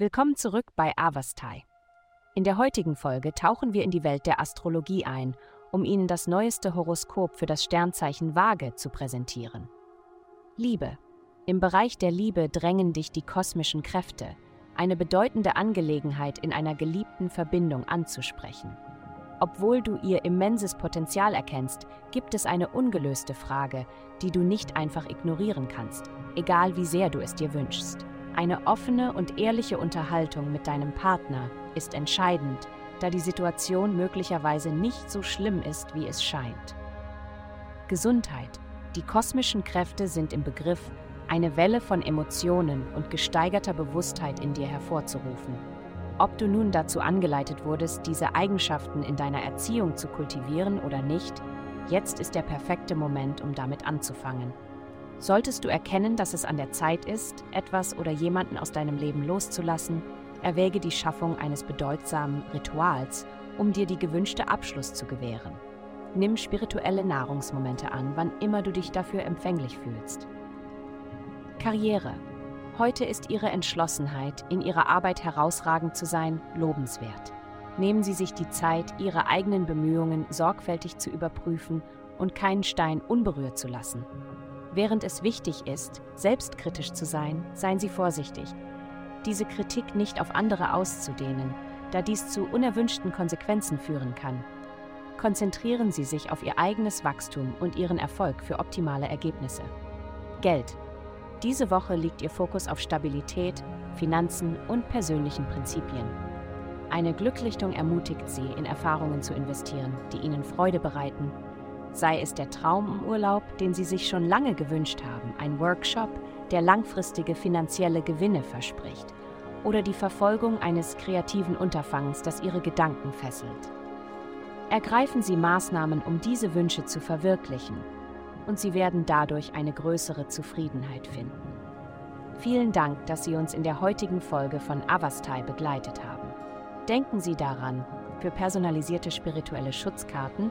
Willkommen zurück bei Avastai. In der heutigen Folge tauchen wir in die Welt der Astrologie ein, um Ihnen das neueste Horoskop für das Sternzeichen Waage zu präsentieren. Liebe. Im Bereich der Liebe drängen dich die kosmischen Kräfte, eine bedeutende Angelegenheit in einer geliebten Verbindung anzusprechen. Obwohl du ihr immenses Potenzial erkennst, gibt es eine ungelöste Frage, die du nicht einfach ignorieren kannst, egal wie sehr du es dir wünschst. Eine offene und ehrliche Unterhaltung mit deinem Partner ist entscheidend, da die Situation möglicherweise nicht so schlimm ist, wie es scheint. Gesundheit. Die kosmischen Kräfte sind im Begriff, eine Welle von Emotionen und gesteigerter Bewusstheit in dir hervorzurufen. Ob du nun dazu angeleitet wurdest, diese Eigenschaften in deiner Erziehung zu kultivieren oder nicht, jetzt ist der perfekte Moment, um damit anzufangen. Solltest du erkennen, dass es an der Zeit ist, etwas oder jemanden aus deinem Leben loszulassen, erwäge die Schaffung eines bedeutsamen Rituals, um dir die gewünschte Abschluss zu gewähren. Nimm spirituelle Nahrungsmomente an, wann immer du dich dafür empfänglich fühlst. Karriere. Heute ist Ihre Entschlossenheit, in Ihrer Arbeit herausragend zu sein, lobenswert. Nehmen Sie sich die Zeit, Ihre eigenen Bemühungen sorgfältig zu überprüfen und keinen Stein unberührt zu lassen. Während es wichtig ist, selbstkritisch zu sein, seien Sie vorsichtig. Diese Kritik nicht auf andere auszudehnen, da dies zu unerwünschten Konsequenzen führen kann. Konzentrieren Sie sich auf Ihr eigenes Wachstum und Ihren Erfolg für optimale Ergebnisse. Geld. Diese Woche liegt Ihr Fokus auf Stabilität, Finanzen und persönlichen Prinzipien. Eine Glücklichtung ermutigt Sie, in Erfahrungen zu investieren, die Ihnen Freude bereiten sei es der Traum im Urlaub, den Sie sich schon lange gewünscht haben, ein Workshop, der langfristige finanzielle Gewinne verspricht, oder die Verfolgung eines kreativen Unterfangs, das Ihre Gedanken fesselt. Ergreifen Sie Maßnahmen, um diese Wünsche zu verwirklichen, und Sie werden dadurch eine größere Zufriedenheit finden. Vielen Dank, dass Sie uns in der heutigen Folge von Avastai begleitet haben. Denken Sie daran, für personalisierte spirituelle Schutzkarten